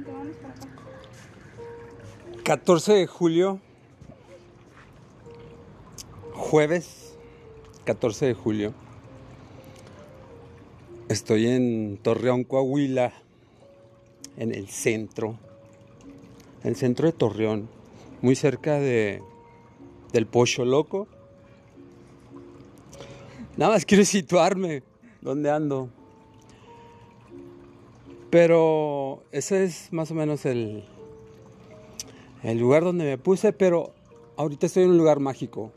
Vente, vamos para acá. 14 de julio, jueves 14 de julio. Estoy en Torreón, Coahuila, en el centro, en el centro de Torreón, muy cerca de, del Pocho Loco. Nada más quiero situarme dónde ando. Pero ese es más o menos el, el lugar donde me puse, pero ahorita estoy en un lugar mágico.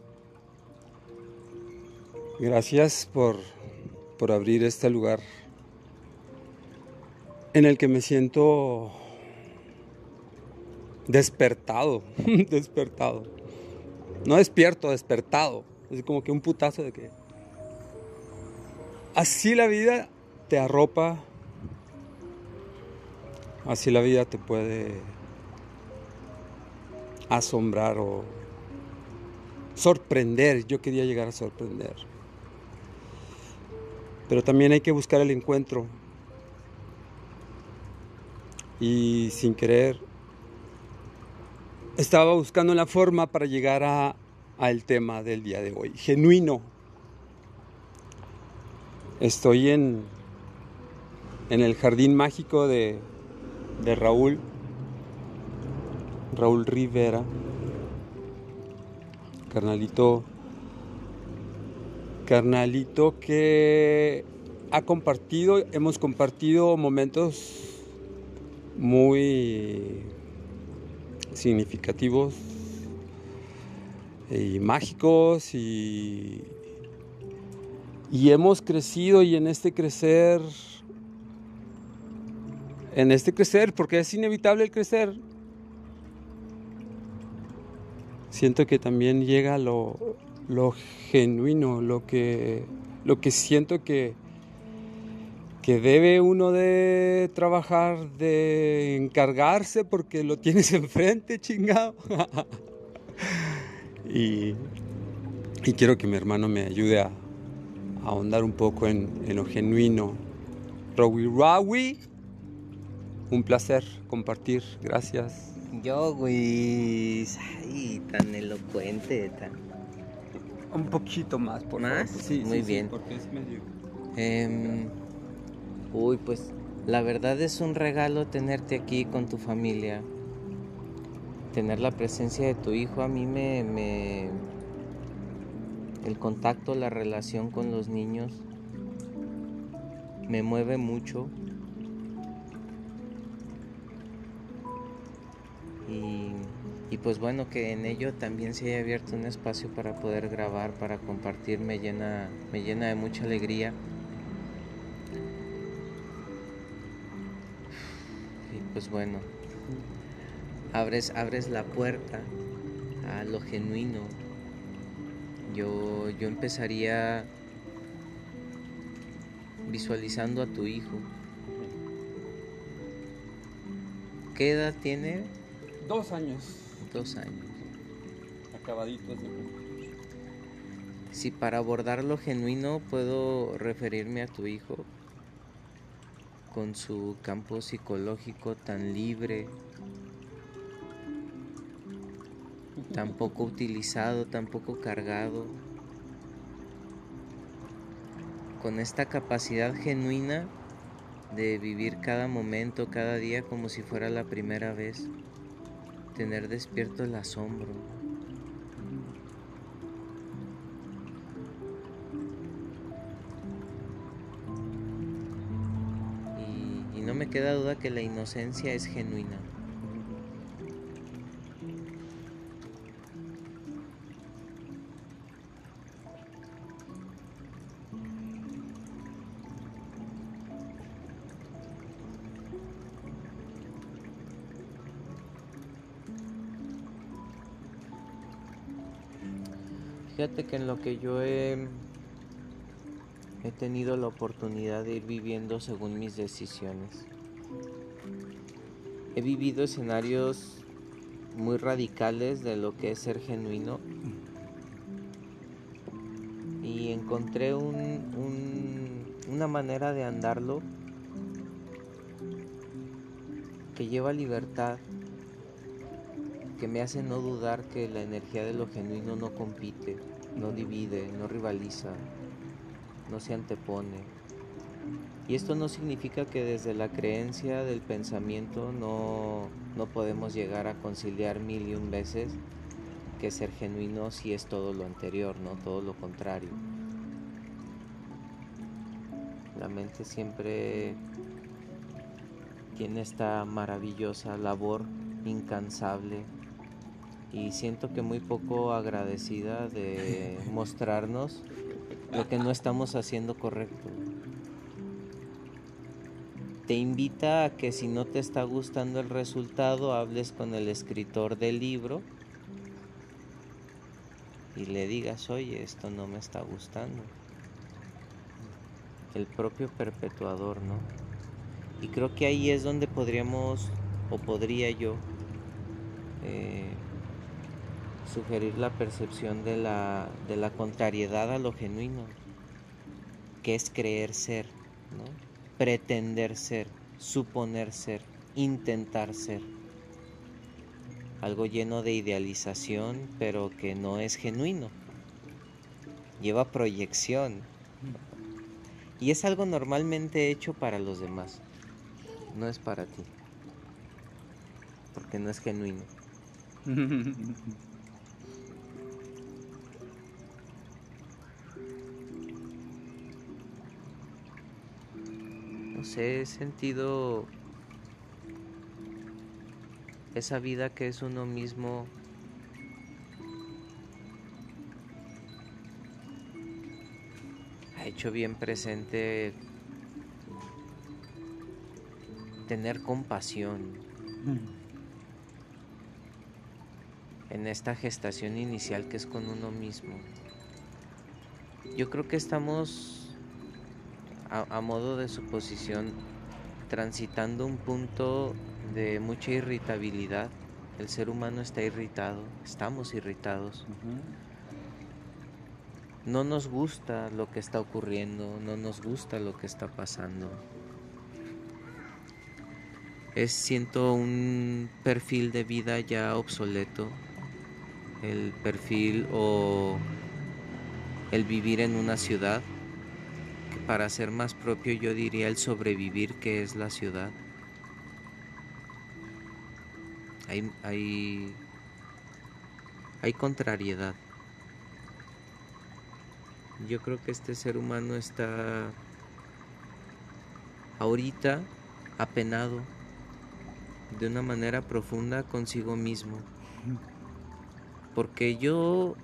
Gracias por, por abrir este lugar en el que me siento despertado, despertado. No despierto, despertado. Es como que un putazo de que... Así la vida te arropa, así la vida te puede asombrar o sorprender. Yo quería llegar a sorprender. Pero también hay que buscar el encuentro. Y sin querer, estaba buscando la forma para llegar a, al tema del día de hoy. Genuino. Estoy en, en el jardín mágico de, de Raúl. Raúl Rivera. Carnalito carnalito que ha compartido, hemos compartido momentos muy significativos y mágicos y, y hemos crecido y en este crecer, en este crecer, porque es inevitable el crecer, siento que también llega lo, lo genuino, lo que, lo que siento que, que debe uno de trabajar, de encargarse porque lo tienes enfrente, chingado. y, y, quiero que mi hermano me ayude a, a ahondar un poco en, en lo genuino. Rawi Rawi, un placer compartir, gracias. Yo, güey, ay, tan elocuente, tan... Un poquito más, por ¿Más? favor. Sí, Muy sí, sí, bien. porque es medio... Em, uy, pues la verdad es un regalo tenerte aquí con tu familia. Tener la presencia de tu hijo a mí me, me... El contacto, la relación con los niños me mueve mucho. Y, pues bueno, que en ello también se haya abierto un espacio para poder grabar, para compartir, me llena, me llena de mucha alegría. Y pues bueno, abres, abres la puerta a lo genuino. Yo, yo empezaría visualizando a tu hijo. ¿Qué edad tiene? Dos años Dos años. acabaditos de. Si para abordar lo genuino puedo referirme a tu hijo con su campo psicológico tan libre, tan poco utilizado, tan poco cargado, con esta capacidad genuina de vivir cada momento, cada día como si fuera la primera vez, tener despierto el asombro. Y, no me queda duda que la inocencia es genuina. Fíjate que en lo que yo he, he tenido la oportunidad de ir viviendo según mis decisiones. He vivido escenarios muy radicales de lo que es ser genuino y encontré un, un- una manera de andarlo que lleva libertad, que me hace no dudar que la energía de lo genuino no compite, no divide, no rivaliza, no se antepone. Y esto no significa que desde la creencia del pensamiento no, no podemos llegar a conciliar mil y un veces que ser genuino si es todo lo anterior, no todo lo contrario. La mente siempre tiene esta maravillosa labor incansable y siento que muy poco agradecida de mostrarnos lo que no estamos haciendo correcto. Te invita a que si no te está gustando el resultado, hables con el escritor del libro y le digas, oye, esto no me está gustando. El propio perpetuador, ¿no? Y creo que ahí es donde podríamos, o podría yo, eh, sugerir la percepción de la, de la contrariedad a lo genuino, que es creer ser, ¿no? pretender ser, suponer ser, intentar ser. Algo lleno de idealización, pero que no es genuino. Lleva proyección. Y es algo normalmente hecho para los demás no es para ti. Porque no es genuino. He sentido esa vida que es uno mismo ha hecho bien presente tener compasión en esta gestación inicial que es con uno mismo. Yo creo que estamos, a, modo de suposición, transitando un punto de mucha irritabilidad. El ser humano está irritado, estamos irritados. No nos gusta lo que está ocurriendo, no nos gusta lo que está pasando es siento un perfil de vida ya obsoleto el perfil o el vivir en una ciudad para ser más propio yo diría el sobrevivir que es la ciudad hay, hay, hay contrariedad yo creo que este ser humano está ahorita apenado de una manera profunda consigo mismo. Porque yo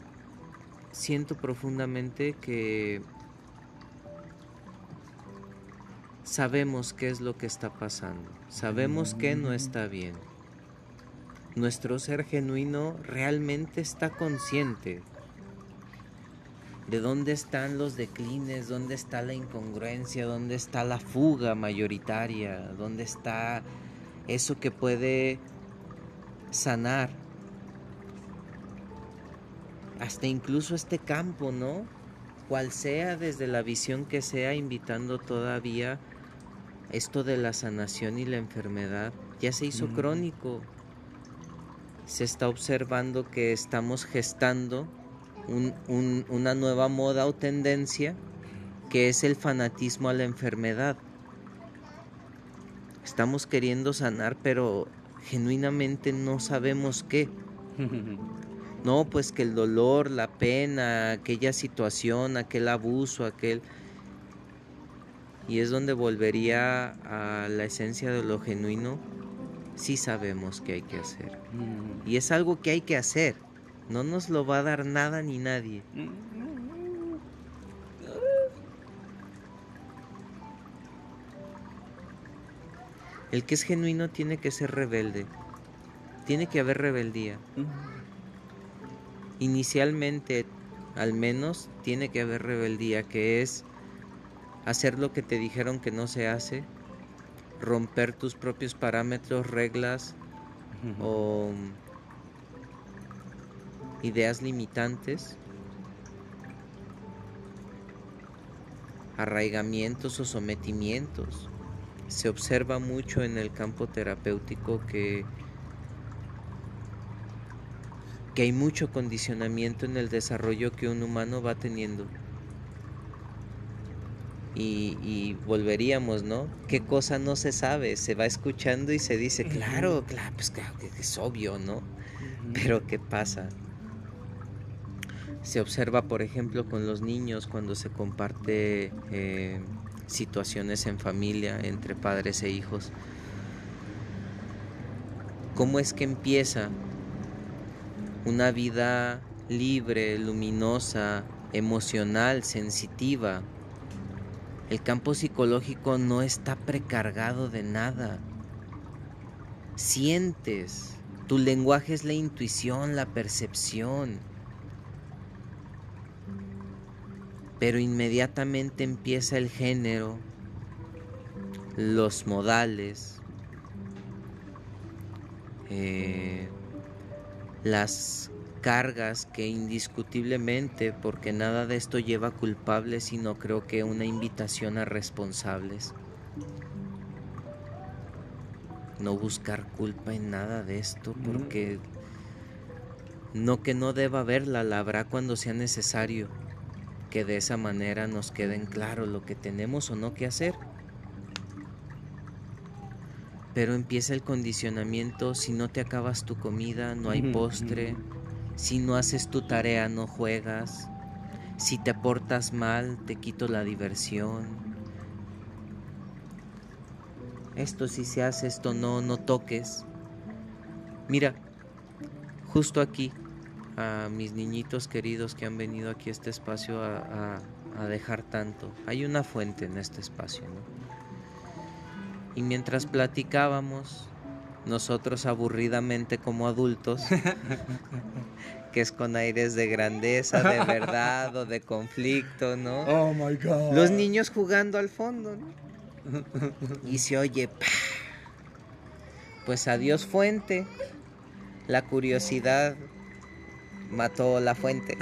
siento profundamente que sabemos qué es lo que está pasando, sabemos que no está bien. Nuestro ser genuino realmente está consciente de dónde están los declines, dónde está la incongruencia, dónde está la fuga mayoritaria, dónde está eso que puede sanar hasta incluso este campo, ¿no? Cual sea desde la visión que sea, invitando todavía esto de la sanación y la enfermedad, ya se hizo crónico. Se está observando que estamos gestando una nueva moda o tendencia que es el fanatismo a la enfermedad. Estamos queriendo sanar, pero genuinamente no sabemos qué. No, pues que el dolor, la pena, aquella situación, aquel abuso, aquel... Y es donde volvería a la esencia de lo genuino. Sí sabemos qué hay que hacer. Mm. Y es algo que hay que hacer. No nos lo va a dar nada ni nadie. Mm. El que es genuino tiene que ser rebelde. Tiene que haber rebeldía. Inicialmente, al menos, tiene que haber rebeldía, que es hacer lo que te dijeron que no se hace, romper tus propios parámetros, reglas o ideas limitantes, arraigamientos o sometimientos. Se observa mucho en el campo terapéutico que, que hay mucho condicionamiento en el desarrollo que un humano va teniendo. Y, volveríamos, ¿no? ¿Qué cosa no se sabe? Se va escuchando y se dice, claro, claro, pues claro que es obvio, ¿no? Pero ¿qué pasa? Se observa, por ejemplo, con los niños cuando se comparte eh, situaciones en familia entre padres e hijos. ¿Cómo es que empieza una vida libre, luminosa, emocional, sensitiva? El campo psicológico no está precargado de nada. Sientes. Tu lenguaje es la intuición, la percepción. pero inmediatamente empieza el género, los modales, eh, las cargas que indiscutiblemente, porque nada de esto lleva culpables, sino creo que una invitación a responsables. No buscar culpa en nada de esto, porque no que no deba haberla, la habrá cuando sea necesario que de esa manera nos queden claro lo que tenemos o no que hacer. Pero empieza el condicionamiento, si no te acabas tu comida, no hay postre, si no haces tu tarea, no juegas, si te portas mal, te quito la diversión. Esto si se hace, esto no, no toques. Mira, justo aquí, a mis niñitos queridos que han venido aquí a este espacio a, dejar tanto. Hay una fuente en este espacio, Y mientras platicábamos, nosotros aburridamente como adultos, que es con aires de grandeza, de verdad o de conflicto, ¿no? Oh my God. Los niños jugando al fondo, Y se oye, pues adiós fuente, la curiosidad mató la fuente.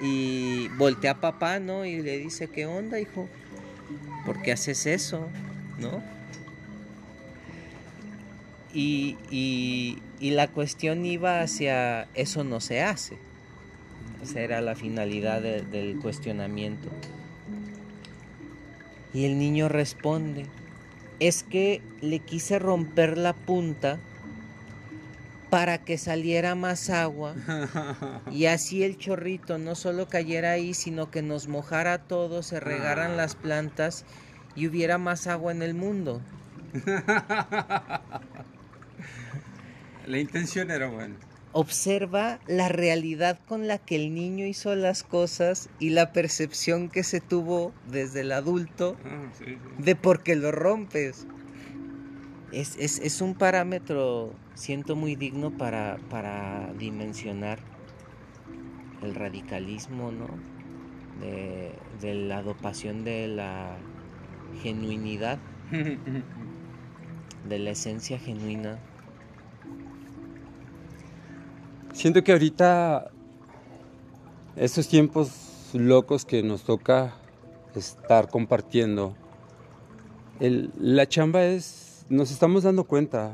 y voltea a papá, ¿no? Y le dice, ¿qué onda, hijo? ¿Por qué haces eso? ¿No? Y, y, la cuestión iba hacia eso no se hace. Esa era la finalidad del cuestionamiento. Y el niño responde, es que le quise romper la punta para que saliera más agua y así el chorrito no solo cayera ahí, sino que nos mojara todo, se regaran ah. las plantas y hubiera más agua en el mundo. La intención era buena. Observa la realidad con la que el niño hizo las cosas y la percepción que se tuvo desde el adulto ah, de por qué lo rompes es, es, es, un parámetro, siento muy digno para, para dimensionar el radicalismo, ¿no? De, de, la dopación de la genuinidad, de la esencia genuina. Siento que ahorita, estos tiempos locos que nos toca estar compartiendo, la chamba es nos estamos dando cuenta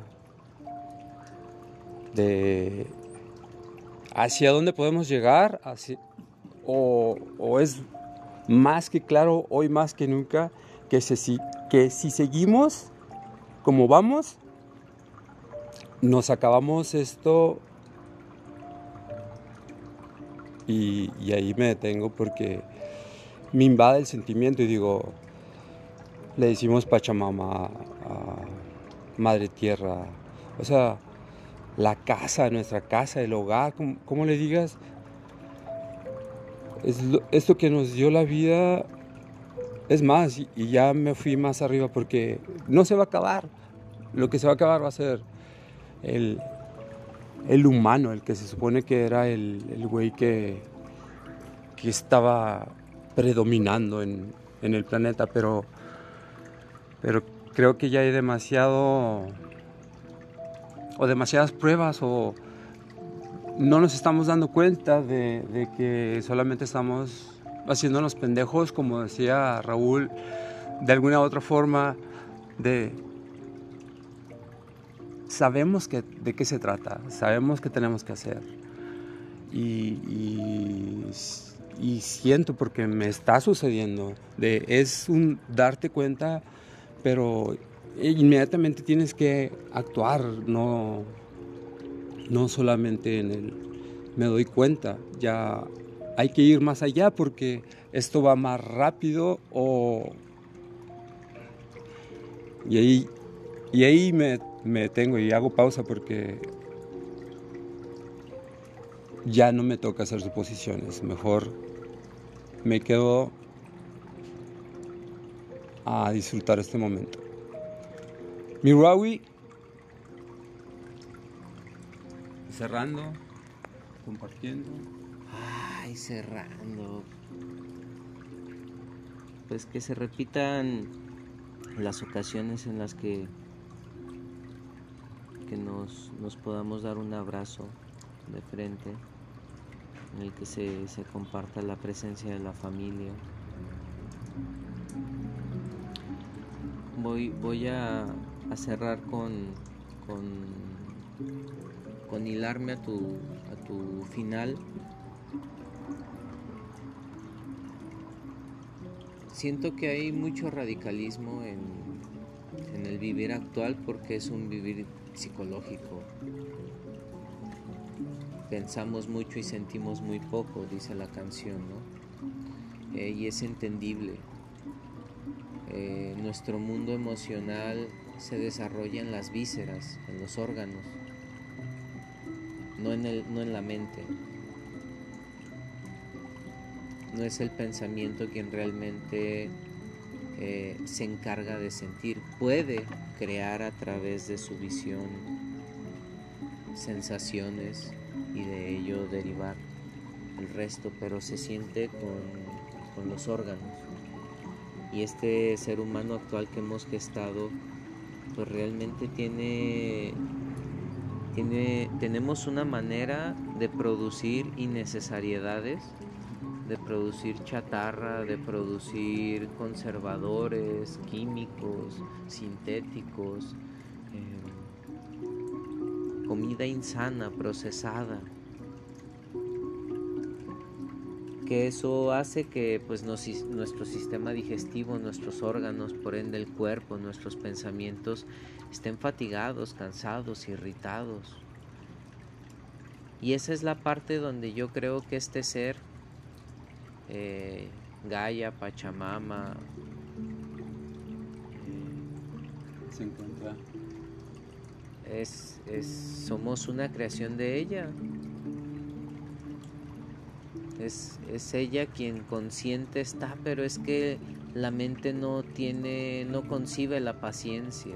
de hacia dónde podemos llegar, o, es más que claro hoy más que nunca que, que si seguimos como vamos, nos acabamos esto y, ahí me detengo porque me invade el sentimiento y digo, le decimos Pachamama a Madre Tierra, o sea, la casa, nuestra casa, el hogar, como, le digas, es esto que nos dio la vida, es más, y, ya me fui más arriba porque no se va a acabar, lo que se va a acabar va a ser el, el humano, el que se supone que era el, el güey que, que estaba predominando en, en el planeta, pero, pero creo que ya hay demasiado o demasiadas pruebas o no nos estamos dando cuenta de, que solamente estamos haciéndonos pendejos, como decía Raúl, de alguna u otra forma de sabemos que, de qué se trata, sabemos qué tenemos que hacer. Y, y, siento porque me está sucediendo, de, es un darte cuenta, pero inmediatamente tienes que actuar, no, no solamente en el me doy cuenta, ya hay que ir más allá porque esto va más rápido o... Y ahí, y ahí me me detengo y hago pausa porque ya no me toca hacer suposiciones. Mejor me quedo a disfrutar este momento. Mi Rawi, cerrando, compartiendo. Ay, cerrando. Pues que se repitan las ocasiones en las que que nos, podamos dar un abrazo de frente, en el que se, comparta la presencia de la familia. Voy, voy a, cerrar con, con, con hilarme a tu, a tu final. Siento que hay mucho radicalismo en, en el vivir actual porque es un vivir psicológico. Pensamos mucho y sentimos muy poco, dice la canción, ¿no? Eh, y es entendible. Eh, nuestro mundo emocional se desarrolla en las vísceras, en los órganos, no en, el, no en la mente. No es el pensamiento quien realmente eh, se encarga de sentir. Puede crear a través de su visión sensaciones y de ello derivar el resto, pero se siente con, los órganos. Y este ser humano actual que hemos gestado, pues realmente tiene, tiene, tenemos una manera de producir innecesariedades de producir chatarra, de producir conservadores, químicos, sintéticos, em, comida insana, procesada. Que eso hace que pues, nuestro sistema digestivo, nuestros órganos, por ende el cuerpo, nuestros pensamientos estén fatigados, cansados, irritados. Y esa es la parte donde yo creo que este ser eh, Gaia, Pachamama. Eh, se encuentra. Es, es, somos una creación de ella. Es, es, ella quien consciente está, pero es que la mente no tiene, no concibe la paciencia.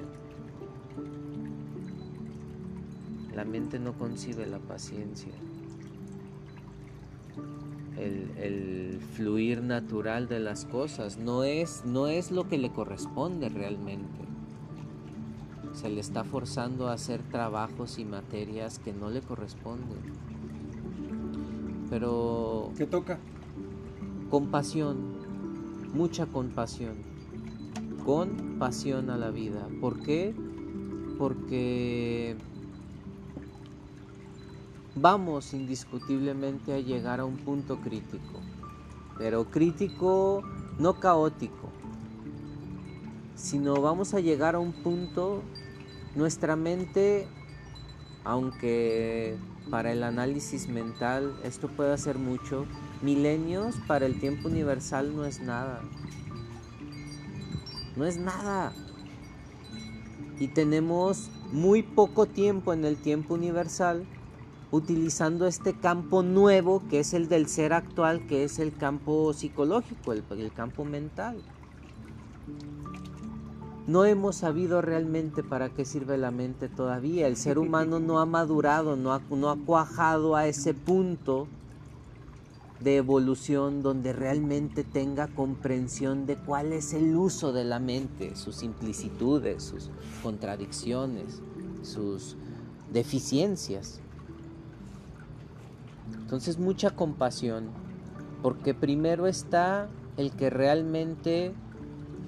La mente no concibe la paciencia el, fluir natural de las cosas, no es, no es lo que le corresponde realmente. Se le está forzando a hacer trabajos y materias que no le corresponden. Pero... ¿Qué toca? Compasión, mucha compasión, con pasión a la vida. ¿Por qué? Porque vamos indiscutiblemente a llegar a un punto crítico, pero crítico no caótico, sino vamos a llegar a un punto, nuestra mente, aunque para el análisis mental esto puede hacer mucho, milenios para el tiempo universal no es nada. No es nada. Y tenemos muy poco tiempo en el tiempo universal utilizando este campo nuevo que es el del ser actual, que es el campo psicológico, el, campo mental. No hemos sabido realmente para qué sirve la mente todavía. El ser humano no ha madurado, no ha, no ha cuajado a ese punto de evolución donde realmente tenga comprensión de cuál es el uso de la mente, sus simplicitudes, sus contradicciones, sus deficiencias. Entonces mucha compasión, porque primero está el que realmente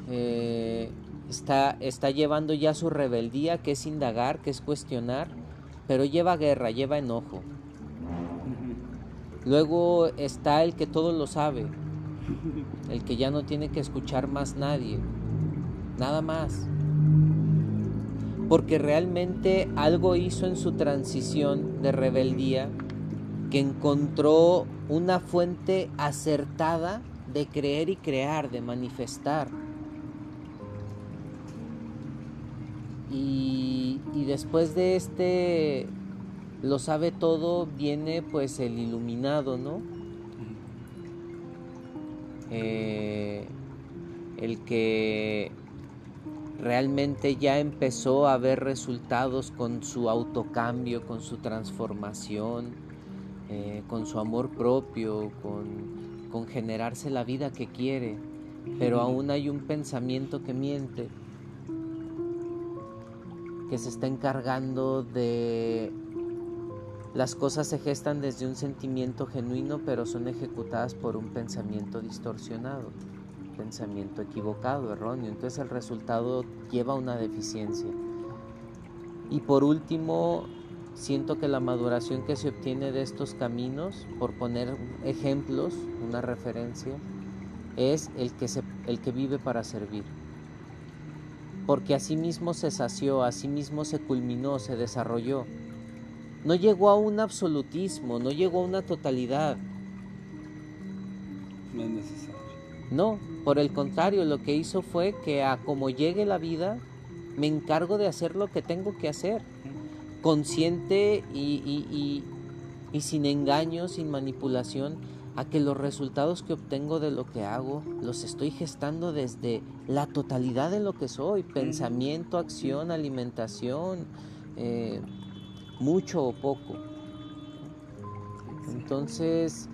eh, está, está llevando ya su rebeldía, que es indagar, que es cuestionar, pero lleva guerra, lleva enojo. Luego está el que todo lo sabe, el que ya no tiene que escuchar más nadie, nada más. Porque realmente algo hizo en su transición de rebeldía que encontró una fuente acertada de creer y crear, de manifestar. Y, después de este lo sabe todo, viene pues el iluminado, ¿no? Eh, el que realmente ya empezó a ver resultados con su autocambio, con su transformación, eh, con su amor propio, con, con generarse la vida que quiere, pero aún hay un pensamiento que miente que se está encargando de... Las cosas se gestan desde un sentimiento genuino, pero son ejecutadas por un pensamiento distorsionado, pensamiento equivocado, erróneo. Entonces el resultado lleva una deficiencia. Y por último, siento que la maduración que se obtiene de estos caminos, por poner ejemplos, una referencia, es el que, se, el que vive para servir porque asimismo se sació, asimismo se culminó, se desarrolló. No llegó a un absolutismo, no llegó a una totalidad. No es necesario. No, por el contrario, lo que hizo fue que a como llegue la vida, me encargo de hacer lo que tengo que hacer, consciente y, y sin engaño, sin manipulación a que los resultados que obtengo de lo que hago los estoy gestando desde la totalidad de lo que soy, pensamiento, acción, alimentación, eh, mucho o poco. Entonces,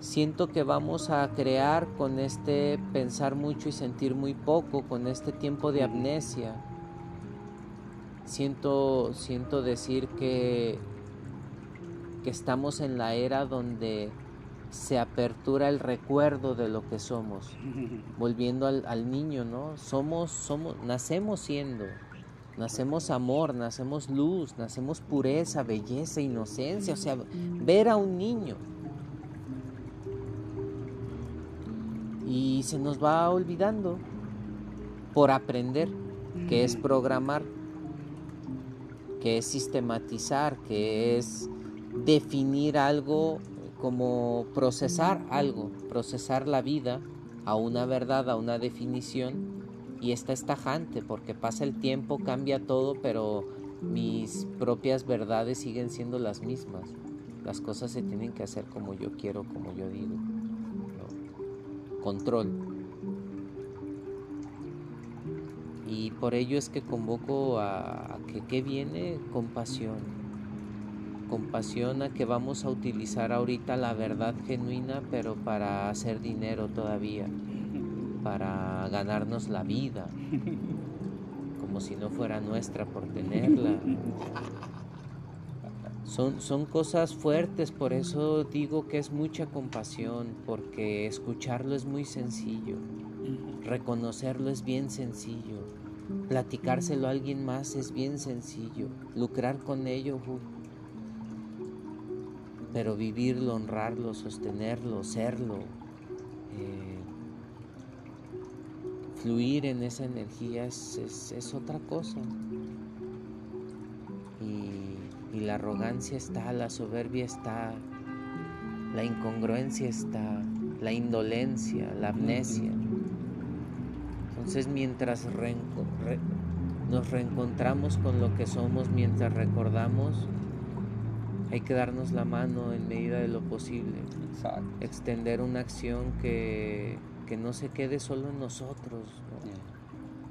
siento que vamos a crear con este pensar mucho y sentir muy poco, con este tiempo de amnesia. Siento, siento decir que, que estamos en la era donde se apertura el recuerdo de lo que somos. Volviendo al, niño, ¿no? Somos, somos, nacemos siendo, nacemos amor, nacemos luz, nacemos pureza, belleza, inocencia, o sea, ver a un niño. Y se nos va olvidando por aprender, que es programar, que es sistematizar, que es definir algo como procesar algo, procesar la vida a una verdad, a una definición, y esta es tajante porque pasa el tiempo, cambia todo, pero mis propias verdades siguen siendo las mismas. Las cosas se tienen que hacer como yo quiero, como yo digo. Control. Y por ello es que convoco a, que ¿qué viene compasión compasión a que vamos a utilizar ahorita la verdad genuina, pero para hacer dinero todavía, para ganarnos la vida, como si no fuera nuestra por tenerla. Son, son cosas fuertes, por eso digo que es mucha compasión, porque escucharlo es muy sencillo, reconocerlo es bien sencillo, platicárselo a alguien más es bien sencillo, lucrar con ello, pero vivirlo, honrarlo, sostenerlo, serlo, eh, fluir en esa energía es, otra cosa. Y la arrogancia está, la soberbia está, la incongruencia está, la indolencia, la amnesia. Entonces mientras nos reencontramos con lo que somos, mientras recordamos, hay que darnos la mano en medida de lo posible. Extender una acción que, no se quede solo en nosotros.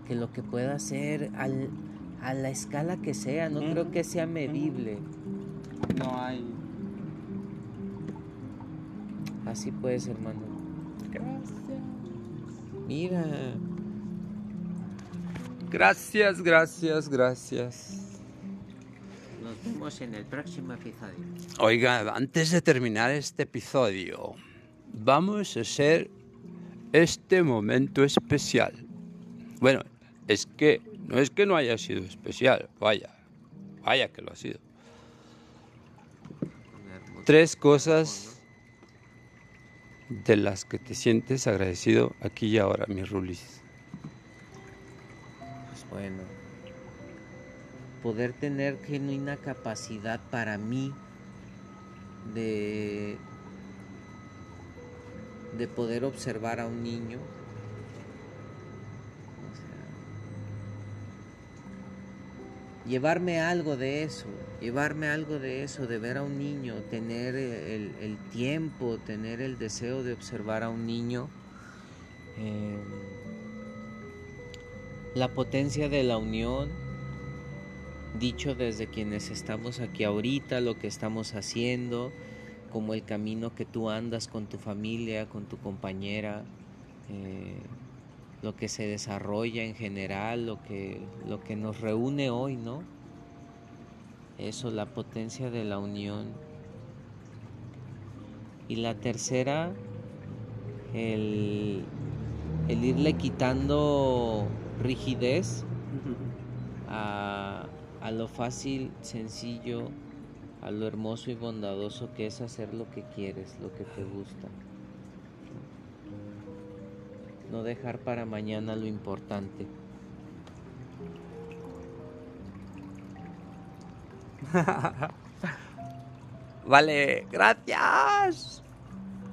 Que lo que pueda hacer a la escala que sea, no creo que sea medible. No hay. Así puedes, hermano. Gracias. Mira. Gracias, gracias, gracias vemos en el próximo episodio. Oiga, antes de terminar este episodio, vamos a hacer este momento especial. Bueno, es que no es que no haya sido especial, vaya, vaya que lo ha sido. Tres cosas de las que te sientes agradecido aquí y ahora, mi Rulis. Bueno, poder tener genuina capacidad para mí de, de poder observar a un niño. llevarme algo de eso, llevarme algo de eso, de ver a un niño, tener el, tiempo, tener el deseo de observar a un niño. Em, la potencia de la unión, dicho desde quienes estamos aquí ahorita, lo que estamos haciendo, como el camino que tú andas con tu familia, con tu compañera, eh, lo que se desarrolla en general, lo que, lo que nos reúne hoy, ¿no? Eso, la potencia de la unión. Y la tercera, el, el irle quitando rigidez a, a lo fácil, sencillo, a lo hermoso y bondadoso que es hacer lo que quieres, lo que te gusta. No dejar para mañana lo importante. vale, gracias.